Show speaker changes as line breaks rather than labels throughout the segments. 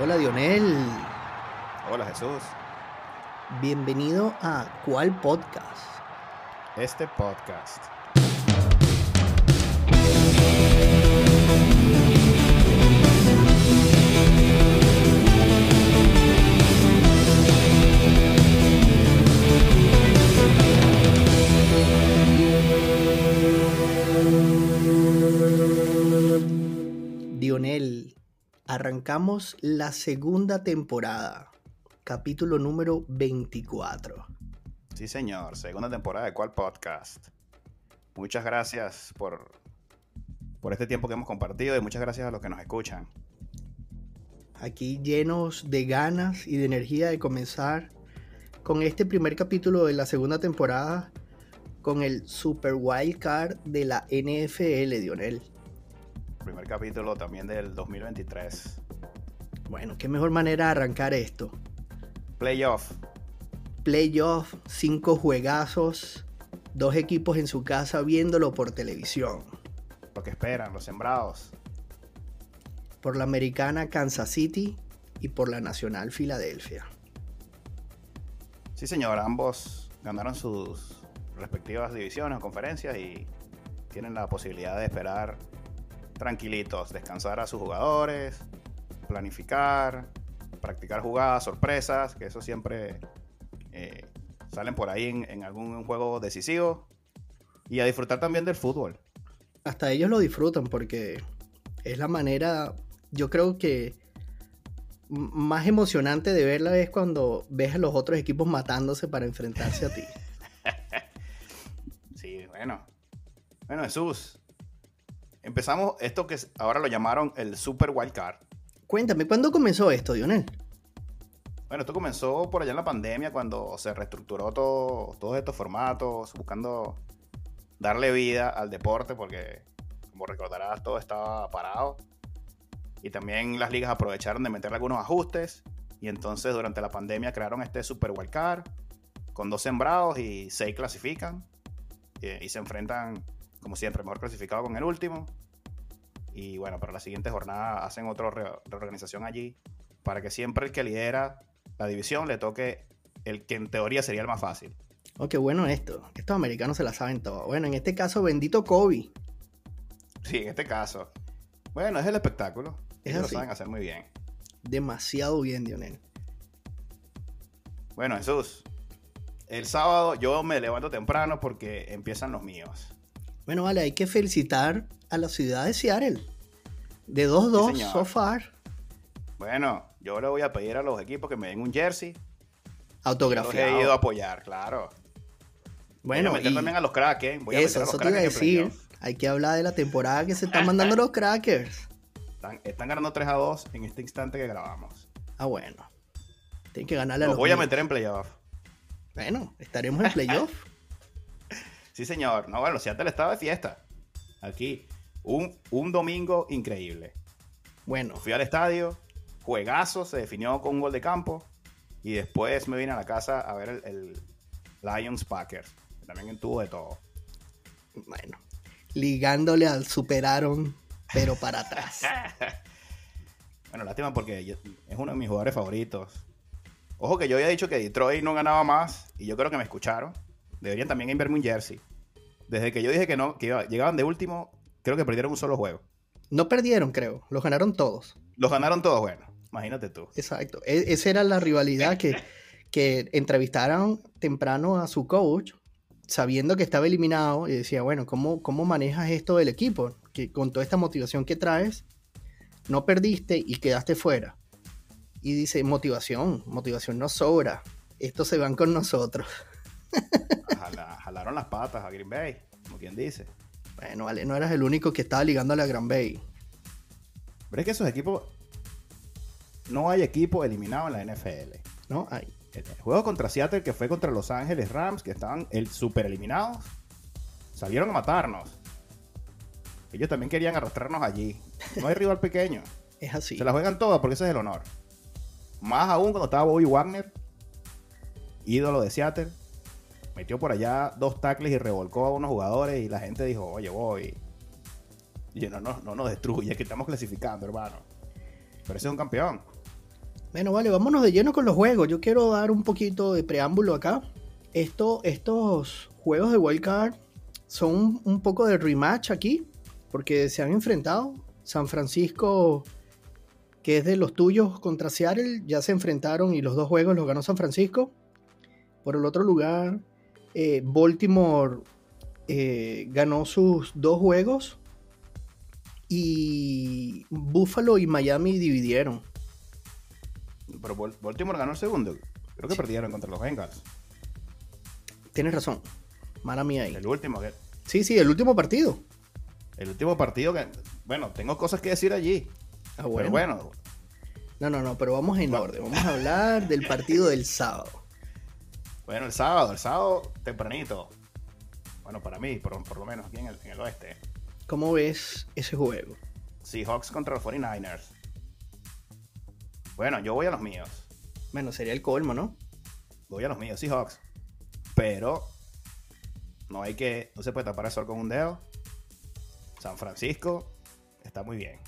Hola Dionel,
Hola Jesús.
bienvenido a ¿Cuál podcast?
Este podcast.
Dionel, arrancamos la segunda temporada, capítulo número 24.
Sí, señor. Segunda temporada de cuál podcast. Muchas gracias por, por este tiempo que hemos compartido y muchas gracias a los que nos escuchan.
Aquí llenos de ganas y de energía de comenzar con este primer capítulo de la segunda temporada con el Super Wild Card de la NFL, Dionel.
Primer capítulo también del 2023.
Bueno, qué mejor manera de arrancar esto.
Playoff.
Playoff, cinco juegazos, dos equipos en su casa viéndolo por televisión.
Lo que esperan, los sembrados.
Por la americana Kansas City y por la nacional Filadelfia.
Sí, señor. Ambos ganaron sus respectivas divisiones o conferencias y tienen la posibilidad de esperar tranquilitos, descansar a sus jugadores, planificar, practicar jugadas, sorpresas, que eso siempre eh, salen por ahí en, en algún juego decisivo. Y a disfrutar también del fútbol.
Hasta ellos lo disfrutan porque es la manera, yo creo que más emocionante de verla es cuando ves a los otros equipos matándose para enfrentarse a ti.
Sí, bueno. Bueno, Jesús. Empezamos esto que ahora lo llamaron el Super Wild Card.
Cuéntame, ¿cuándo comenzó esto, Dionel?
Bueno, esto comenzó por allá en la pandemia cuando se reestructuró todo, todos estos formatos, buscando darle vida al deporte porque, como recordarás, todo estaba parado. Y también las ligas aprovecharon de meter algunos ajustes. Y entonces durante la pandemia crearon este Super Wild Card con dos sembrados y seis clasifican. Eh, y se enfrentan, como siempre, mejor clasificado con el último. Y bueno, para la siguiente jornada hacen otra re- reorganización allí para que siempre el que lidera la división le toque el que en teoría sería el más fácil.
Oh, qué bueno esto. Estos americanos se la saben todo. Bueno, en este caso, bendito Kobe.
Sí, en este caso. Bueno, es el espectáculo.
Es
Ellos lo saben hacer muy bien.
Demasiado bien, Dionel.
Bueno, Jesús. El sábado yo me levanto temprano porque empiezan los míos.
Bueno, vale, hay que felicitar a la ciudad de Seattle. De 2-2
Sí, señor.
so far.
Bueno, yo le voy a pedir a los equipos que me den un jersey. Yo los
Autografiado.
he ido a apoyar, claro.
Bueno,
voy a meter
y
también a los Kraken. Voy a meter
eso,
a los
eso te iba a decir. Hay que hablar de la temporada que se están mandando los crackers.
Están, están ganando 3 a 2 en este instante que grabamos.
Ah, bueno. Tienen que ganarle a
Los
los
voy a meter en playoff.
Bueno, estaremos en playoff.
Sí, señor. No, bueno, Seattle estaba de fiesta. Aquí. Un, un domingo increíble.
Bueno,
Fui al estadio, juegazo, se definió con un gol de campo. Y después me vine a la casa a ver el, el Lions Packers. que También tuvo de todo.
bueno. Ligándole al superaron, pero para atrás.
Bueno, lástima porque yo- es uno de mis jugadores favoritos. Ojo que yo había dicho que Detroit no ganaba más. Y yo creo que me escucharon. Deberían también enviarme un jersey. Desde que yo dije que no, que iba- llegaban de último, creo que perdieron un solo juego.
No perdieron, creo. Los ganaron todos.
Los ganaron todos, bueno. Imagínate tú.
Exacto. E- esa era la rivalidad que, que entrevistaron temprano a su coach, sabiendo que estaba eliminado, y decía, bueno, ¿cómo, cómo manejas esto del equipo? Que con toda esta motivación que traes, no perdiste y quedaste fuera. Y dice, motivación, motivación no sobra. Estos se van con nosotros.
Jalaron las patas a Green Bay, como quien dice.
Bueno, vale, no eras el único que estaba ligándole a Gran Bay.
Pero es que esos equipos. No hay equipo eliminado en la NFL.
¿No? Ay,
El el juego contra Seattle, que fue contra Los Ángeles Rams, que estaban el super eliminados, salieron a matarnos. Ellos también querían arrastrarnos allí. No hay rival pequeño.
es así.
Se la juegan todas porque ese es el honor. Más aún cuando estaba Bobby Wagner, ídolo de Seattle, metió por allá dos tackles y revolcó a unos jugadores y la gente dijo, oye, Bobby, y no, no, no nos destruye, que estamos clasificando, hermano. Pero ese es un campeón.
Bueno, vale, vámonos de lleno con los juegos. Yo quiero dar un poquito de preámbulo acá. Esto, estos juegos de Wildcard son un poco de rematch aquí, porque se han enfrentado. San Francisco, que es de los tuyos contra Seattle, ya se enfrentaron y los dos juegos los ganó San Francisco. Por el otro lugar, eh, Baltimore eh, ganó sus dos juegos y Buffalo y Miami dividieron.
Pero Baltimore ganó el segundo. Creo que perdieron contra los Bengals.
Tienes razón. Mala mía ahí.
El último. Que...
Sí, sí, el último partido.
El último partido que. Bueno, tengo cosas que decir allí. Ah, bueno. Pero bueno.
No, no, no, pero vamos en orden. Vamos a hablar del partido del sábado.
Bueno, el sábado, el sábado tempranito. Bueno, para mí, por, lo menos aquí en el, en el oeste.
¿Cómo ves ese juego?
Seahawks contra los 49ers. Bueno, yo voy a los míos.
Bueno, sería el colmo, ¿no?
Voy a los míos, Seahawks. Pero no hay que. No se puede tapar el sol con un dedo. San Francisco está muy bien.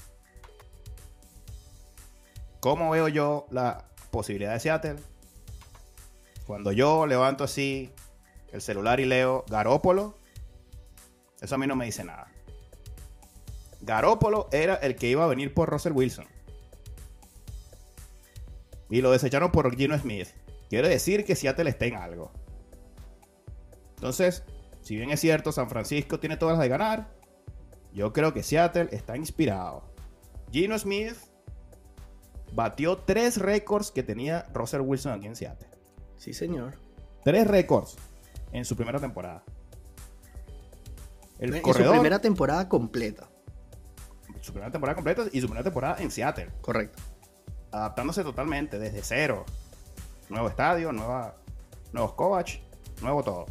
¿Cómo veo yo la posibilidad de Seattle? Cuando yo levanto así el celular y leo Garópolo, eso a mí no me dice nada. Garópolo era el que iba a venir por Russell Wilson. Y lo desecharon por Gino Smith. Quiere decir que Seattle está en algo. Entonces, si bien es cierto, San Francisco tiene todas las de ganar, yo creo que Seattle está inspirado. Gino Smith batió tres récords que tenía Russell Wilson aquí en Seattle.
Sí, señor.
Tres récords en su primera temporada.
El en su primera temporada completa.
Su primera temporada completa y su primera temporada en Seattle.
Correcto
adaptándose totalmente desde cero. Nuevo estadio, nueva, nuevos Kovac, nuevo todo.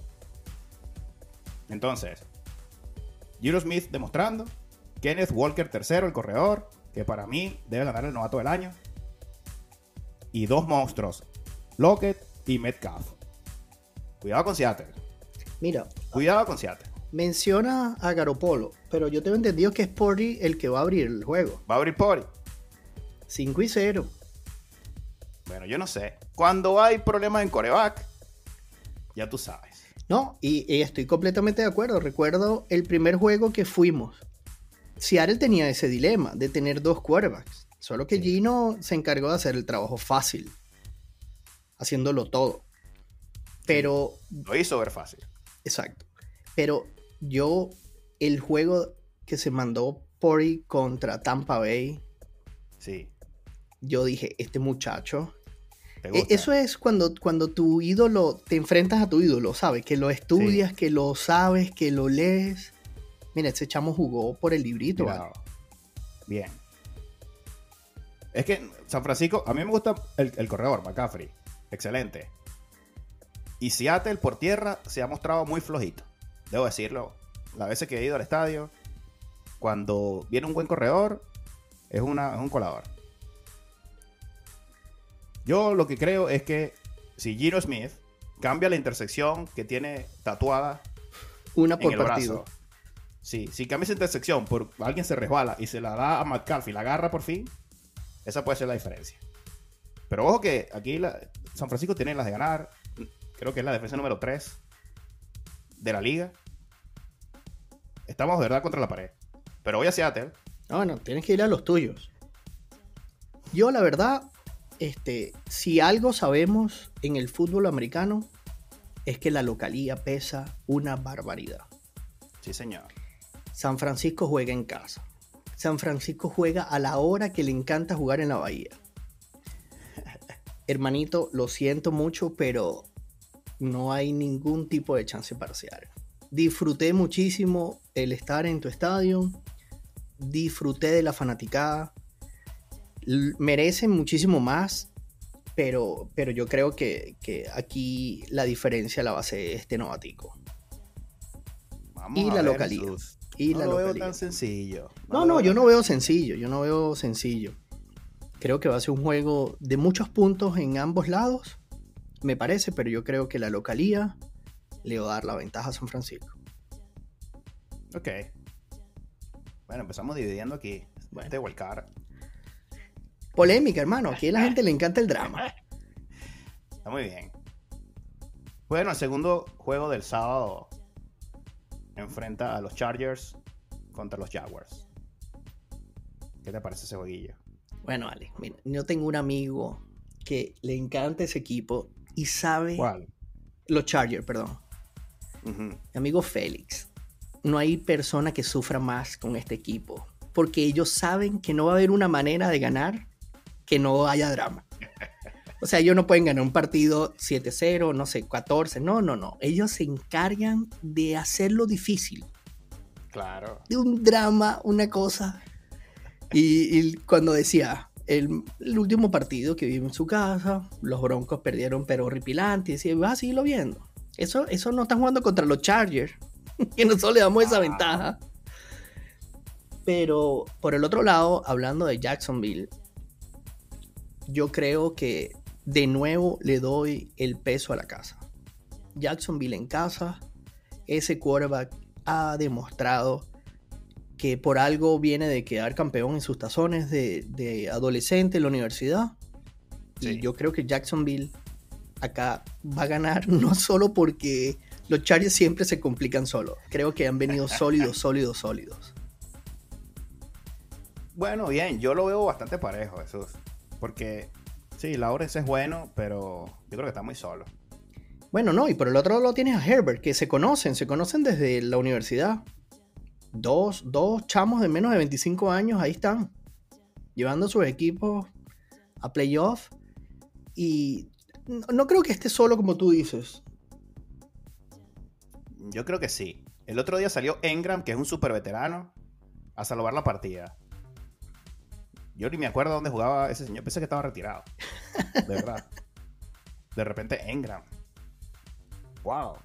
Entonces, Giro Smith demostrando, Kenneth Walker tercero, el corredor, que para mí debe ganar el novato del año. Y dos monstruos, Lockett y Metcalf. Cuidado con Seattle.
Mira.
Cuidado con Seattle.
Menciona a Garopolo, pero yo tengo entendido que es Pori el que va a abrir el juego.
Va a abrir Pori.
5 y 0.
Bueno, yo no sé. Cuando hay problemas en coreback, ya tú sabes.
No, y, estoy completamente de acuerdo. Recuerdo el primer juego que fuimos. Seattle tenía ese dilema de tener dos quarterbacks. Solo que Gino se encargó de hacer el trabajo fácil. Haciéndolo todo. Pero.
Lo hizo ver fácil.
Exacto. Pero yo, el juego que se mandó Pori contra Tampa Bay.
Sí
yo dije, este muchacho. E, eso es cuando, cuando tu ídolo, te enfrentas a tu ídolo, ¿sabes? Que lo estudias, que lo sabes, que lo lees. Mira, ese chamo jugó por el librito.
Bien. Es que San Francisco, a mí me gusta el, corredor, McCaffrey. Excelente. Y Seattle por tierra se ha mostrado muy flojito. Debo decirlo. Las veces que he ido al estadio, cuando viene un buen corredor, es, una, es un colador. Yo lo que creo es que si Gino Smith cambia la intersección que tiene tatuada
una por partido.
sí, si cambia esa intersección por alguien se resbala y se la da a McCarthy y la agarra por fin, esa puede ser la diferencia. Pero ojo que aquí San Francisco tiene las de ganar. Creo que es la defensa número 3 de la liga. Estamos de verdad contra la pared. Pero voy a Seattle.
No, no, tienes que ir a los tuyos. Yo, la verdad, este, si algo sabemos en el fútbol americano es que la localía pesa una barbaridad.
Sí, señor.
San Francisco juega en casa. San Francisco juega a la hora que le encanta jugar en la bahía. Hermanito, lo siento mucho, pero no hay ningún tipo de chance parcial. Disfruté muchísimo el estar en tu estadio. Disfruté de la fanaticada merecen muchísimo más, pero, pero yo creo que, aquí la diferencia la va a ser este novatico.
y la localidad. Y no lo veo tan sencillo.
No, no, yo no veo sencillo, yo no veo sencillo. Creo que va a ser un juego de muchos puntos en ambos lados, me parece, pero yo creo que la localía le va a dar la ventaja a San Francisco.
Ok. Bueno, empezamos dividiendo aquí. Bueno. Este
Polémica, hermano. Aquí a la gente le encanta el drama.
Está muy bien. Bueno, el segundo juego del sábado enfrenta a los Chargers contra los Jaguars. ¿Qué te parece ese jueguillo?
Bueno, Ale, mira, yo tengo un amigo que le encanta ese equipo y sabe.
¿Cuál?
Los Chargers, perdón. Mi amigo Félix. No hay persona que sufra más con este equipo. Porque ellos saben que no va a haber una manera de ganar que no haya drama. O sea, ellos no pueden ganar un partido 7-0, no sé, 14. No, no, no. Ellos se encargan de hacerlo difícil.
Claro.
de un drama, una cosa. Y, y cuando decía, el, el último partido que vive en su casa, los Broncos perdieron, pero horripilante, y decía, va a seguirlo viendo. Eso, eso no están jugando contra los Chargers, que nosotros le damos esa
Ah.
ventaja. Pero por el otro lado, hablando de Jacksonville, yo creo que de nuevo le doy el peso a la casa. Jacksonville en casa, ese quarterback ha demostrado que por algo viene de quedar campeón en sus tazones de, de adolescente en la universidad.
Sí.
Y yo creo que Jacksonville acá va a ganar no solo porque los Chargers siempre se complican solo. Creo que han venido sólidos, sólidos, sólidos.
Bueno, bien, yo lo veo bastante parejo, Jesús. Porque, sí, Lawrence es bueno, pero yo creo que está muy solo.
Bueno, no, y por el otro lado tienes a Herbert, que se conocen, se conocen desde la universidad. Dos, dos chamos de menos de 25 años, ahí están, llevando a sus equipos a playoff. Y no, no creo que esté solo como tú dices.
Yo creo que sí. El otro día salió Engram, que es un super veterano, a salvar la partida. Yo ni me acuerdo dónde jugaba ese señor. Pensé que estaba retirado. De verdad. De repente Engram. Wow.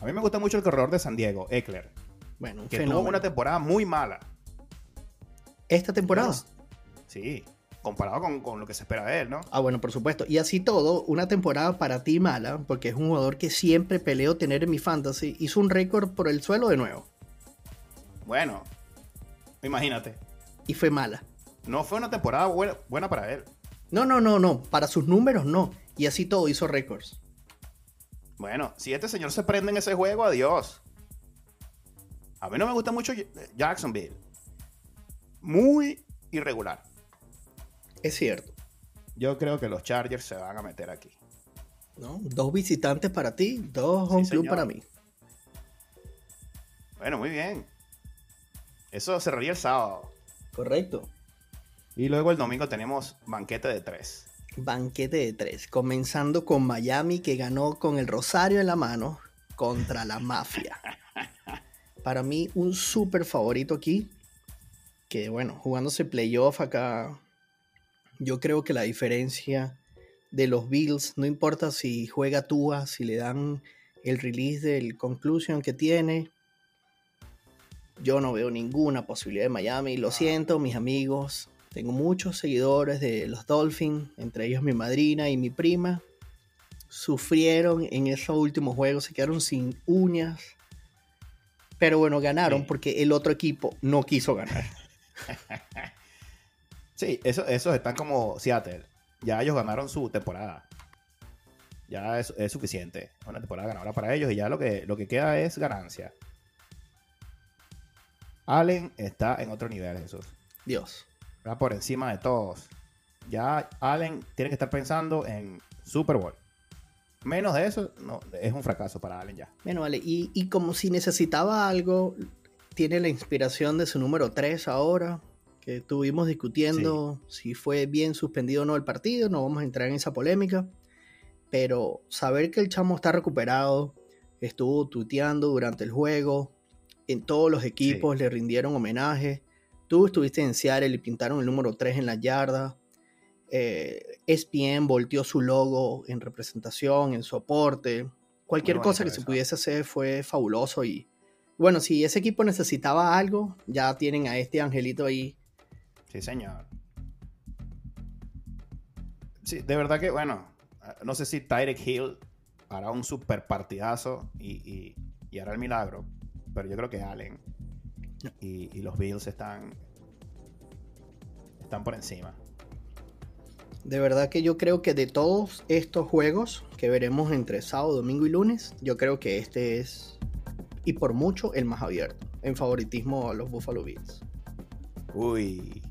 A mí me gusta mucho el corredor de San Diego, Eckler,
Bueno, un
que
fenómeno.
tuvo una temporada muy mala.
Esta temporada.
Sí, comparado con, con lo que se espera de él, ¿no?
Ah, bueno, por supuesto. Y así todo, una temporada para ti mala, porque es un jugador que siempre peleo tener en mi fantasy. Hizo un récord por el suelo de nuevo.
Bueno, imagínate.
Y fue mala.
No fue una temporada buena, buena para él.
No, no, no, no. Para sus números no. Y así todo hizo récords.
Bueno, si este señor se prende en ese juego, adiós. A mí no me gusta mucho Jacksonville. Muy irregular.
Es cierto.
Yo creo que los Chargers se van a meter aquí.
¿no? Dos visitantes para ti, dos home
Sí,
club para mí.
Bueno, muy bien. Eso cerraría el sábado.
Correcto.
Y luego el domingo tenemos banquete de tres.
Banquete de tres. Comenzando con Miami, que ganó con el Rosario en la mano contra la Mafia. Para mí, un súper favorito aquí. Que bueno, jugándose playoff acá, yo creo que la diferencia de los Bills, no importa si juega Tua, si le dan el release del conclusion que tiene, yo no veo ninguna posibilidad de Miami. Lo siento, mis amigos. Tengo muchos seguidores de los Dolphins, entre ellos mi madrina y mi prima. Sufrieron en esos últimos juegos, se quedaron sin uñas. Pero bueno, ganaron
Sí.
porque el otro equipo no quiso ganar.
Sí, eso- esos están como Seattle. Ya ellos ganaron su temporada. Ya es, es suficiente. Una temporada ganadora para ellos y ya lo que, lo que queda es ganancia. Allen está en otro nivel, Jesús.
Dios.
Está por encima de todos. Ya Allen tiene que estar pensando en Super Bowl. Menos de eso, no, es un fracaso para Allen ya.
Bueno, vale. Y, y como si necesitaba algo, tiene la inspiración de su número 3 ahora, que estuvimos discutiendo si fue bien suspendido o no el partido, no vamos a entrar en esa polémica, pero saber que el chamo está recuperado, estuvo tuiteando durante el juego, en todos los equipos le rindieron homenaje, tú estuviste en Seattle y pintaron el número 3 en la yarda, eh, ESPN volteó su logo en representación, en soporte, cualquier cosa que se pudiese hacer fue fabuloso y bueno, si ese equipo necesitaba algo, ya tienen a este angelito ahí.
Sí, señor. Sí, de verdad que, bueno, no sé si Tyreek Hill hará un super partidazo y, y- y hará el milagro, pero yo creo que Allen y, y los Bills están, están por encima.
De verdad que yo creo que de todos estos juegos que veremos entre sábado, domingo y lunes, yo creo que este es, y por mucho, el más abierto, en favoritismo a los Buffalo Bills.
Uy.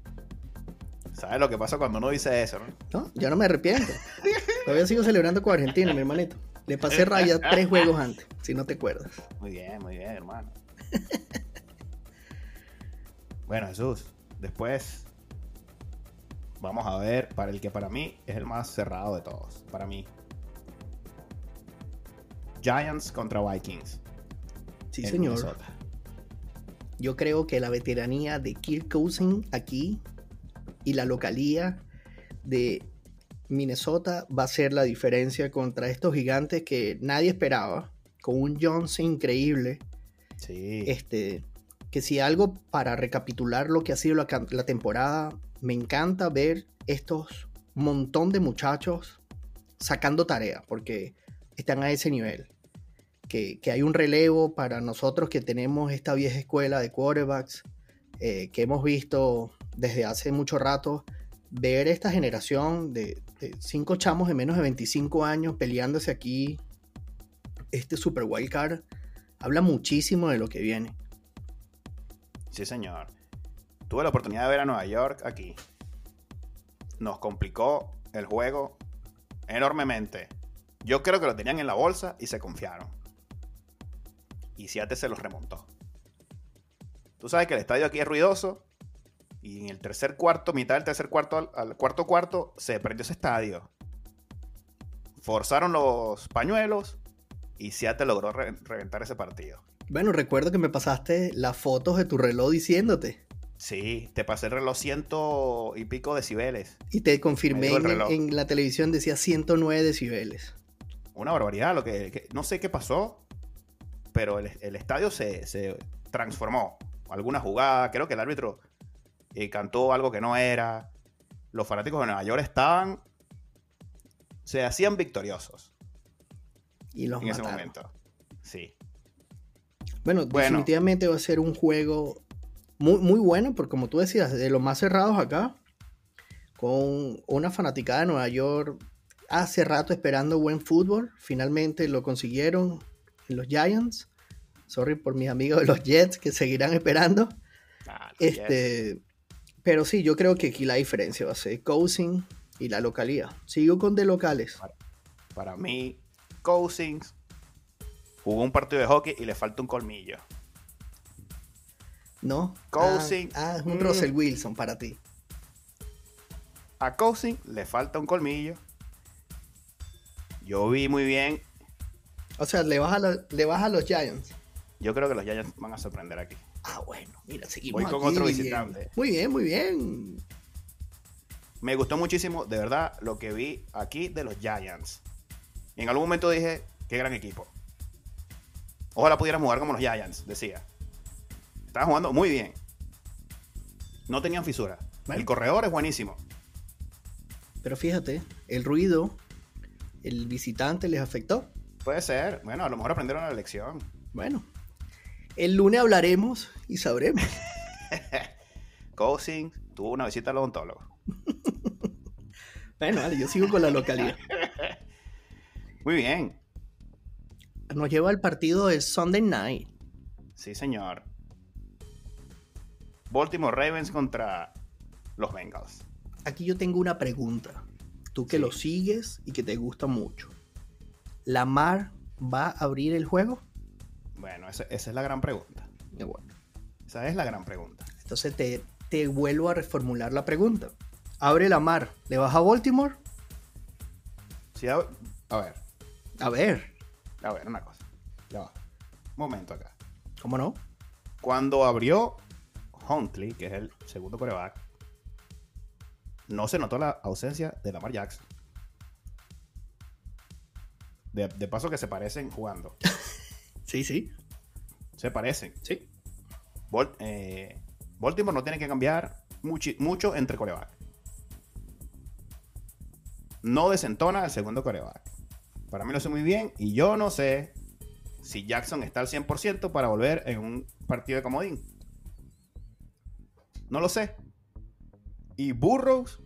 ¿Sabes lo que pasa cuando uno dice eso, no?
No, yo no me arrepiento. Todavía sigo celebrando con Argentina, mi hermanito. Le pasé raya tres juegos antes, si no te acuerdas.
Muy bien, muy bien, hermano. bueno, Jesús, después vamos a ver para el que para mí es el más cerrado de todos. Para mí. Giants contra Vikings.
Sí, señor.
Minnesota.
Yo creo que la veteranía de Kirk Cousins aquí y la localía de Minnesota va a ser la diferencia contra estos gigantes que nadie esperaba, con un Johnson increíble.
Sí.
Este, que si algo para recapitular lo que ha sido la temporada, me encanta ver estos montón de muchachos sacando tarea, porque están a ese nivel. Que, que hay un relevo para nosotros que tenemos esta vieja escuela de quarterbacks eh, que hemos visto desde hace mucho rato. Ver esta generación de, de cinco chamos de menos de 25 años peleándose aquí este Super Wild Card habla muchísimo de lo que viene.
Sí, señor. Tuve la oportunidad de ver a Nueva York aquí. Nos complicó el juego enormemente. Yo creo que lo tenían en la bolsa y se confiaron. Y Seattle se los remontó. Tú sabes que el estadio aquí es ruidoso. Y en el tercer cuarto, mitad del tercer cuarto al, cuarto cuarto, se prendió ese estadio. Forzaron los pañuelos y Seattle logró re- reventar ese partido.
Bueno, recuerdo que me pasaste las fotos de tu reloj diciéndote.
Sí, te pasé el reloj ciento y pico decibeles.
Y te confirmé en, la televisión, decía 109 decibeles.
Una barbaridad, lo que, que- no sé qué pasó, pero el, el estadio se, se transformó. Alguna jugada, creo que el árbitro eh, cantó algo que no era. Los fanáticos de Nueva York estaban, se hacían victoriosos
Y los
en ese momento. Sí,
Bueno,
Bueno.
definitivamente va a ser un juego muy, muy bueno, porque como tú decías, de los más cerrados acá, con una fanaticada de Nueva York hace rato esperando buen fútbol. Finalmente lo consiguieron en los Giants. Sorry por mis amigos de los Jets que seguirán esperando.
Ah.
Este, pero sí, yo creo que aquí la diferencia va a ser Cousin y la localidad. Sigo con de locales.
para mí, Cousins jugó un partido de hockey y le falta un colmillo.
¿No?
Cousins.
Ah, ah, es un
Mm.
Russell Wilson para ti.
A Cousins le falta un colmillo. Yo vi muy bien.
O sea, le vas a, le vas a los Giants.
Yo creo que los Giants van a sorprender aquí.
Ah, bueno, mira, seguimos.
Voy con
aquí
otro
bien.
visitante.
Muy bien, muy bien.
Me gustó muchísimo, de verdad, lo que vi aquí de los Giants. En algún momento dije, qué gran equipo. Ojalá pudieran jugar como los Giants, decía. Estaban jugando muy bien. No tenían fisura.
Bueno.
El corredor es buenísimo.
Pero fíjate, el ruido, el visitante les afectó.
Puede ser. Bueno, a lo mejor aprendieron la lección.
Bueno, el lunes hablaremos y sabremos.
Cousins tuvo una visita al odontólogo.
Bueno, vale, yo sigo con la localidad.
Muy bien.
Nos lleva al partido de Sunday Night.
Sí, señor. Baltimore Ravens contra los Bengals.
Aquí yo tengo una pregunta. Tú que
Sí.
lo sigues y que te gusta mucho. ¿Lamar va a abrir el juego?
Bueno, esa, esa es la gran pregunta.
Bueno,
Esa es la gran pregunta.
entonces te, te vuelvo a reformular la pregunta. Abre Lamar, ¿le vas a Baltimore?
Sí, a, a ver,
A ver,
a ver, una cosa. Ya va. Un momento acá.
¿cómo no?
Cuando abrió Huntley, que es el segundo coreback, no se notó la ausencia de Lamar Jackson. De, de paso que se parecen jugando.
Sí, sí.
Se parecen.
Sí.
Eh, Baltimore no tiene que cambiar mucho entre coreback. No desentona el segundo coreback. Para mí lo hace muy bien y yo no sé si Jackson está al 100% para volver en un partido de comodín. No lo sé. Y Burroughs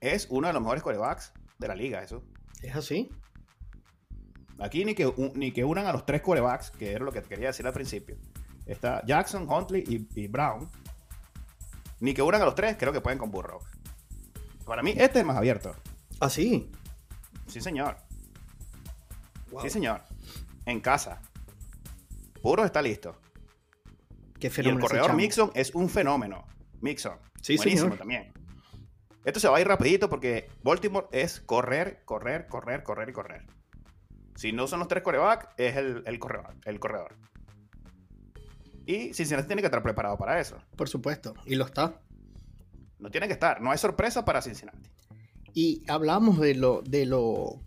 es uno de los mejores corebacks de la liga, eso.
¿Es así?
Aquí ni que, ni que unan a los tres corebacks, que era lo que te quería decir al principio. Está Jackson, Huntley y, Brown. Ni que unan a los tres, creo que pueden con Burrow. Para mí, este es más abierto.
¿Ah, sí?
Sí, señor. Sí, señor. En casa. Burrow está listo.
Qué
y el corredor Mixon es un fenómeno. Mixon.
Sí, Buenísimo
también. Esto se va a ir rapidito porque Baltimore es correr, correr, correr, correr y correr. Si no son los tres corebacks, es el, corredor, el corredor. Y Cincinnati tiene que estar preparado para eso.
Por supuesto, y lo está.
No tiene que estar, no hay sorpresa para Cincinnati.
Y hablamos de lo, de lo,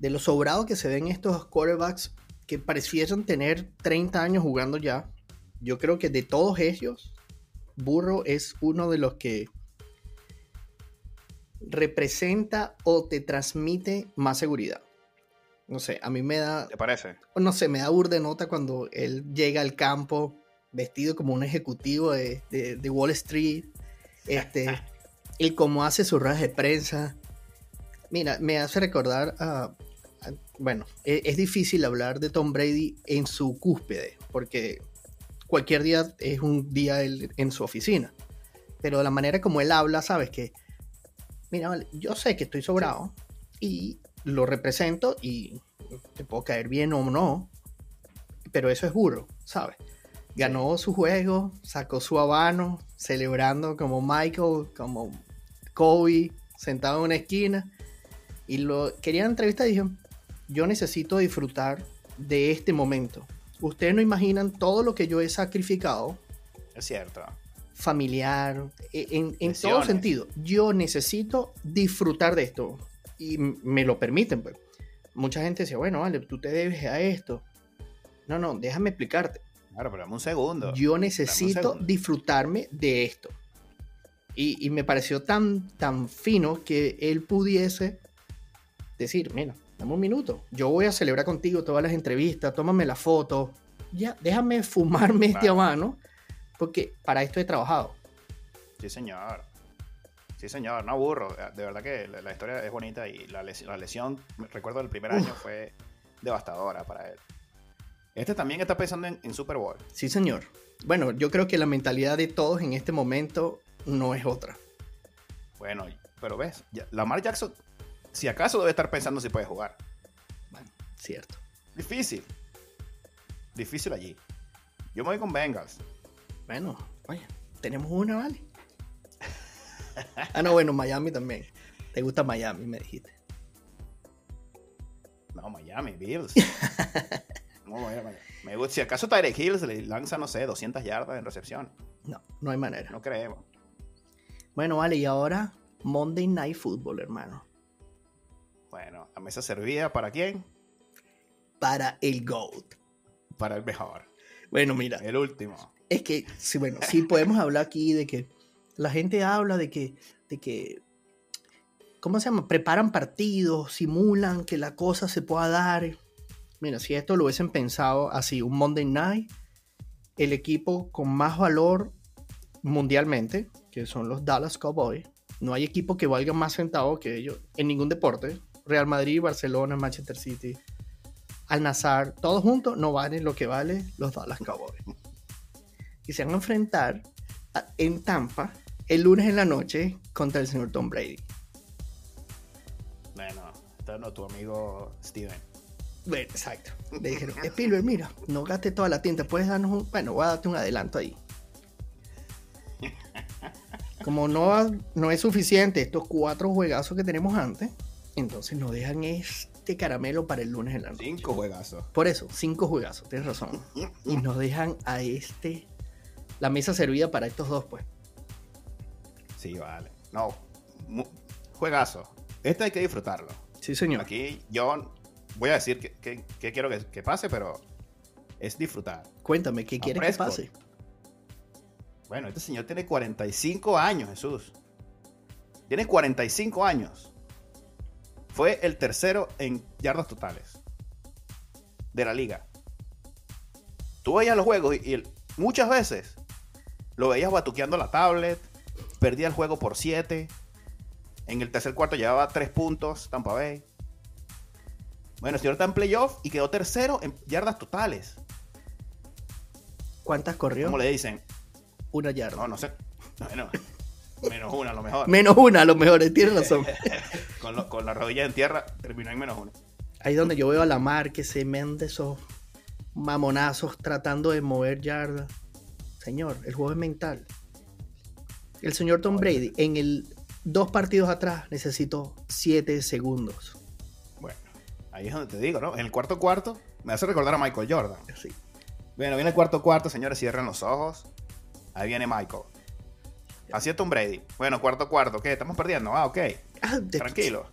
de lo sobrado que se ven estos quarterbacks que parecieran tener 30 años jugando ya. Yo creo que de todos ellos, Burro es uno de los que representa o te transmite más seguridad. No sé, a mí me da.
¿Te parece?
No sé, me da burde nota cuando él llega al campo vestido como un ejecutivo de, Wall Street. Este, y cómo hace sus ruedas de prensa. Mira, me hace recordar a. bueno, es, es, difícil hablar de Tom Brady en su cúspide, porque cualquier día es un día en su oficina. Pero la manera como él habla, sabes que. Mira, yo sé que estoy sobrado y lo represento y te puedo caer bien o no, pero eso es burro, ¿sabes? Ganó su juego, sacó su habano, celebrando como Michael, como Kobe, sentado en una esquina, y lo querían entrevistar y dijeron, yo necesito disfrutar de este momento. Ustedes no imaginan todo lo que yo he sacrificado.
Es cierto.
Familiar, e, en, en todo sentido. Yo necesito disfrutar de esto y me lo permiten, pues. Mucha gente decía, bueno, vale, tú te debes a esto. No, no, déjame explicarte.
Claro, pero dame un segundo.
Yo necesito disfrutarme de esto. Y, me pareció tan, tan fino que él pudiese decir, mira, dame un minuto. Yo voy a celebrar contigo todas las entrevistas, tómame la foto. Ya, déjame fumarme este habano, porque para esto he trabajado.
Sí, señor. Sí, señor, no aburro. De verdad que la, historia es bonita y la, lesión, recuerdo el primer año, fue devastadora para él. Este también está pensando en, Super Bowl.
Sí, señor. Bueno, yo creo que la mentalidad de todos en este momento no es otra.
Bueno, pero ves, Lamar Jackson, si acaso debe estar pensando si puede jugar.
Bueno, cierto.
Difícil. Difícil allí. Yo me voy con Bengals.
Bueno, oye, tenemos una, ¿vale? ah, no, bueno, Miami también. ¿Te gusta Miami? Me dijiste.
No, Miami, Bills. Me gusta. Si acaso Tyreek Hills le lanza, no sé, 200 yardas en recepción.
No, no hay manera.
No creemos.
Bueno, vale, y ahora Monday Night Football, hermano.
La mesa servida para quién?
Para el GOAT.
Para el mejor.
Bueno, mira.
El último.
Es que, sí, bueno, sí podemos hablar aquí de que la gente habla de que, de que, ¿cómo se llama? Preparan partidos, simulan que la cosa se pueda dar. Mira, si esto lo hubiesen pensado así, un Monday Night, el equipo con más valor mundialmente, que son los Dallas Cowboys, no hay equipo que valga más centavo que ellos en ningún deporte. Real Madrid, Barcelona, Manchester City, Al Nazar, todos juntos no valen lo que vale los Dallas Cowboys. Y se van a enfrentar en Tampa el lunes en la noche contra el señor Tom Brady.
Bueno, está no tu amigo Steven.
Bueno, exacto. Le dijeron, Spielberg, mira, no gaste toda la tinta, puedes darnos un. Bueno, voy a darte un adelanto ahí. Como no, no es suficiente estos cuatro juegazos que tenemos antes, entonces nos dejan este caramelo para el lunes en la noche.
Cinco juegazos.
Por eso, cinco juegazos, tienes razón. y nos dejan a este. La mesa servida para estos dos, pues.
Sí, vale. No, juegazo. Este hay que disfrutarlo.
Sí, señor.
Aquí yo voy a decir que, quiero que, pase, pero es disfrutar.
Cuéntame, ¿qué quieres que pase?
Bueno, este señor tiene 45 años, Jesús. Tiene 45 años. Fue el tercero en yardas totales de la liga. Tú veías los juegos y muchas veces lo veías batuqueando la tablet, perdía el juego por 7. En el tercer cuarto llevaba tres puntos Tampa Bay. Bueno, el señor está en playoff y quedó tercero en yardas totales.
¿Cuántas corrió?
¿Cómo le dicen?
Una yarda.
No, no sé. Bueno, menos una a lo mejor.
Menos una a lo mejor, tienes razón.
con, lo- con la rodilla en tierra terminó en menos una.
Ahí donde yo veo a la mar que se mende esos mamonazos tratando de mover yardas. Señor, el juego es mental. El señor Tom Brady en el dos partidos atrás necesitó 7 segundos.
Bueno, ahí es donde te digo, ¿no? En el cuarto cuarto me hace recordar a Michael Jordan.
Así.
Bueno, viene el cuarto cuarto, señores, cierran los ojos. Ahí viene Michael. Así es Tom Brady. Bueno, cuarto cuarto, ¿qué? ¿Estamos perdiendo? Ah, ok.
Ah, de-
Tranquilo.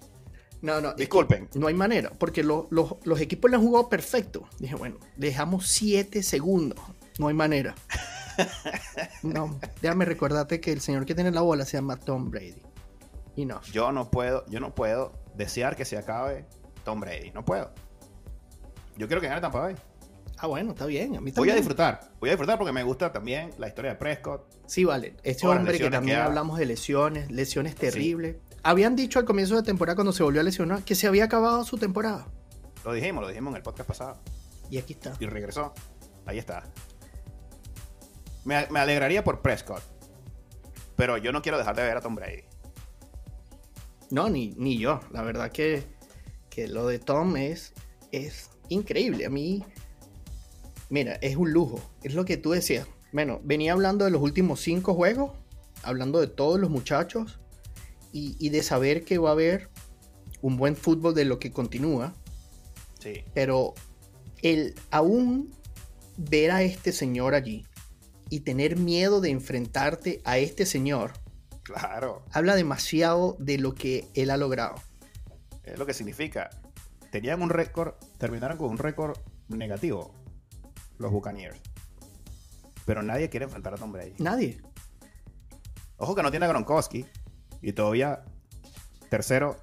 No, no. es que
Disculpen.
No hay manera, porque lo- lo- los equipos le han jugado perfecto. Dije, bueno, dejamos 7 segundos. No hay manera. No, déjame recordarte que el señor que tiene la bola se llama Tom Brady. Y no.
Yo no puedo, yo no puedo desear que se acabe Tom Brady. No puedo. Yo quiero que gane Tampa Bay.
Ah, bueno, está bien. A mí
Voy a disfrutar. Voy a disfrutar porque me gusta también la historia de Prescott.
Sí, vale. Este hombre que también
que
hablamos de lesiones, lesiones terribles. Habían dicho al comienzo de temporada cuando se volvió a lesionar que se había acabado su temporada.
Lo dijimos, lo dijimos en el podcast pasado.
Y aquí está.
Y regresó. Ahí está. Me, me alegraría por Prescott. Pero yo no quiero dejar de ver a Tom Brady.
No, ni, ni yo. La verdad que, que lo de Tom es, es increíble. A mí, mira, es un lujo. Es lo que tú decías. Bueno, venía hablando de los últimos cinco juegos, hablando de todos los muchachos y, y de saber que va a haber un buen fútbol de lo que continúa.
Sí.
Pero el aún ver a este señor allí y tener miedo de enfrentarte a este señor
Claro.
habla demasiado de lo que él ha logrado.
Es lo que significa. Tenían un récord, terminaron con un récord negativo. Los Buccaneers. Pero nadie quiere enfrentar a Tom Brady.
Nadie.
Ojo que no tiene a Gronkowski. Y todavía tercero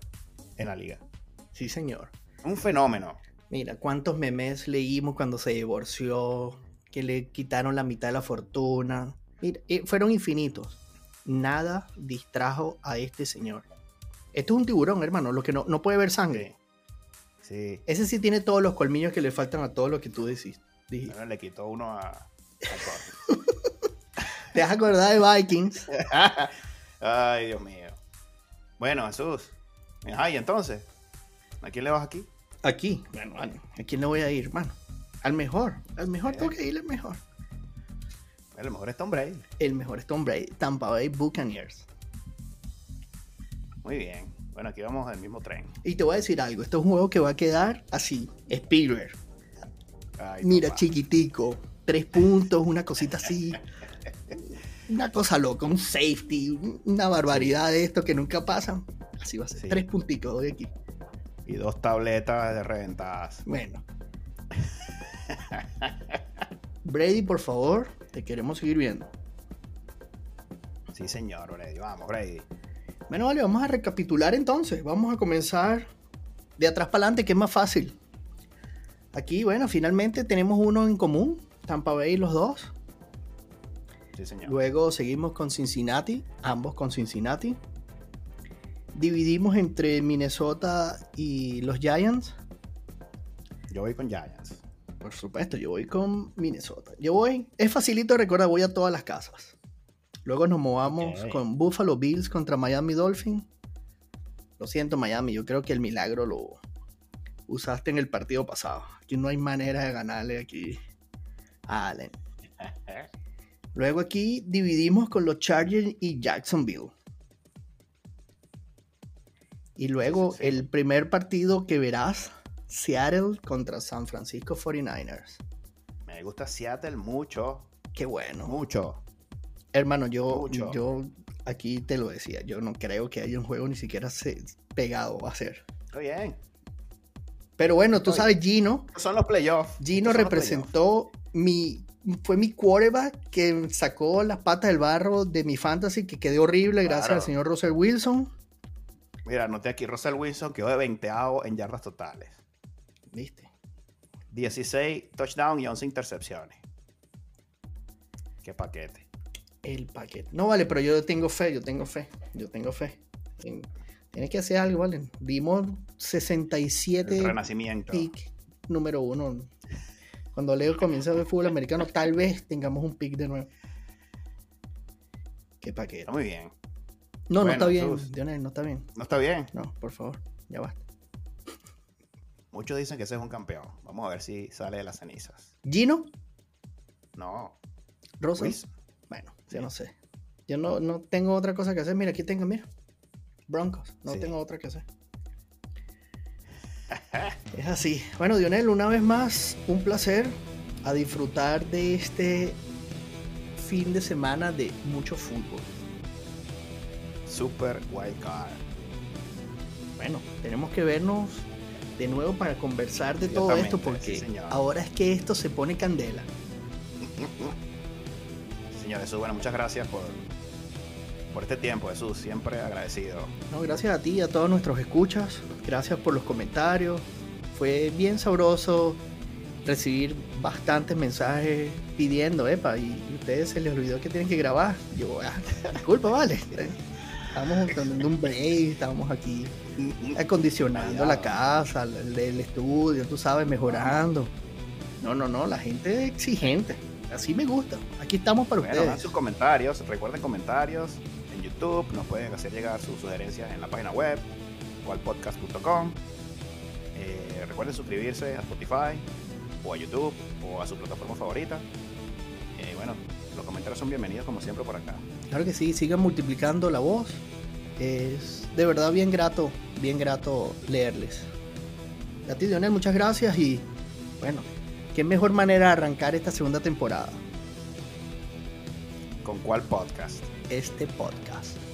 en la liga.
Sí, señor.
Un fenómeno.
Mira, cuántos memes leímos cuando se divorció, que le quitaron la mitad de la fortuna. Mira, eh, fueron infinitos. Nada distrajo a este señor. Esto es un tiburón, hermano, lo que no, no puede ver sangre.
Sí.
Ese sí tiene todos los colmillos que le faltan a todo lo que tú decís.
Bueno, le quitó uno a. a
¿Te has acordado de Vikings?
Ay, Dios mío. Bueno, Jesús. Ajá, y entonces. ¿A quién le vas aquí?
Aquí. Bueno, bueno, ¿a quién le voy a ir, hermano? Al mejor. Al mejor tengo que irle al mejor.
Lo mejor es Tom Brady.
El mejor es Tom Brady. Tampa Bay Buccaneers.
Muy bien. Bueno, aquí vamos del mismo tren.
Y te voy a decir algo. Esto es un juego que va a quedar así. Spielberg.
Ay,
Mira,
papá.
chiquitico. Tres puntos, una cosita así. Una cosa loca, un safety, una barbaridad de esto que nunca pasan. Así va a ser.
Sí.
Tres punticos doy aquí.
Y dos tabletas de reventadas.
Bueno. Brady, por favor, te queremos seguir viendo.
Sí, señor, Brady. Vamos, Brady.
Bueno, vale, vamos a recapitular entonces. Vamos a comenzar de atrás para adelante, que es más fácil. Aquí, bueno, finalmente tenemos uno en común. Tampa Bay los dos.
Sí, señor.
Luego seguimos con Cincinnati, ambos con Cincinnati. Dividimos entre Minnesota y los Giants.
Yo voy con Giants.
Por supuesto, yo voy con Minnesota. Yo voy, es facilito de recordar, voy a todas las casas. Luego nos movamos con Buffalo Bills contra Miami Dolphins. Lo siento, Miami, yo creo que el milagro lo usaste en el partido pasado. Aquí no hay manera de ganarle aquí a Allen. Luego aquí dividimos con los Chargers y Jacksonville. Y luego
Sí, sí, sí.
el primer partido que verás, Seattle contra San Francisco 49ers.
Me gusta Seattle mucho.
Qué bueno.
Mucho.
Hermano, yo,
Mucho.
yo aquí te lo decía, yo no creo que haya un juego ni siquiera pegado va a ser.
Está bien.
Pero bueno, tú
Oye.
sabes, Gino,
son los playoffs.
Gino representó mi, fue mi quarterback que sacó las patas del barro de mi fantasy que quedó horrible gracias
Claro.
al señor Russell Wilson.
Mira, anoté aquí Russell Wilson quedó de 20 en yardas totales.
¿Viste?
16 touchdowns y 11 intercepciones. Qué paquete.
El paquete. No vale, pero yo tengo fe, yo tengo fe, yo tengo fe. Tienes que hacer algo, ¿vale? Dimos 67
El renacimiento.
pick número uno. Cuando Leo comience a ver fútbol americano, tal vez tengamos un pick de nuevo. Qué paquete.
Está muy bien.
No, no está bien,
Jesús.
Dionel, no está bien.
No está bien.
No, por favor, ya basta.
Muchos dicen que ese es un campeón. Vamos a ver si sale de las cenizas.
Gino,
No.
Rosa.
Luis.
Bueno,
Sí.
yo no sé. Yo no, no tengo otra cosa que hacer. Mira, aquí tengo, mira. Broncos. No
Sí.
tengo otra que hacer. es así. Bueno, Dionel, una vez más, un placer a disfrutar de este fin de semana de mucho fútbol.
Super Wild Card.
Bueno, tenemos que vernos de nuevo para conversar de todo esto porque
sí,
ahora es que esto se pone candela.
Señor Jesús, bueno, muchas gracias por, por este tiempo, Jesús. Siempre agradecido.
No, gracias a ti a todos nuestros escuchas. Gracias por los comentarios. Fue bien sabroso recibir bastantes mensajes pidiendo, epa, y ustedes se les olvidó que tienen que grabar. Yo, ah, disculpa, vale. Estamos teniendo un break, estamos aquí acondicionando la casa, el, el estudio, tú sabes, mejorando. No, no, no, la gente es exigente. Así me gusta. Aquí estamos para
Bueno, hagan
ustedes.
sus comentarios. Recuerden comentarios en Nos pueden hacer llegar sus sugerencias en la página web, cualpodcast.com. Eh, recuerden suscribirse a Spotify o a YouTube o a su plataforma favorita. Eh, bueno, los comentarios son bienvenidos como siempre por acá.
Claro que sí, sigan multiplicando la voz. Es de verdad bien grato, bien grato leerles. A ti, Dionel, muchas gracias y bueno, qué mejor manera de arrancar esta segunda temporada,
¿Con cuál podcast?
este podcast.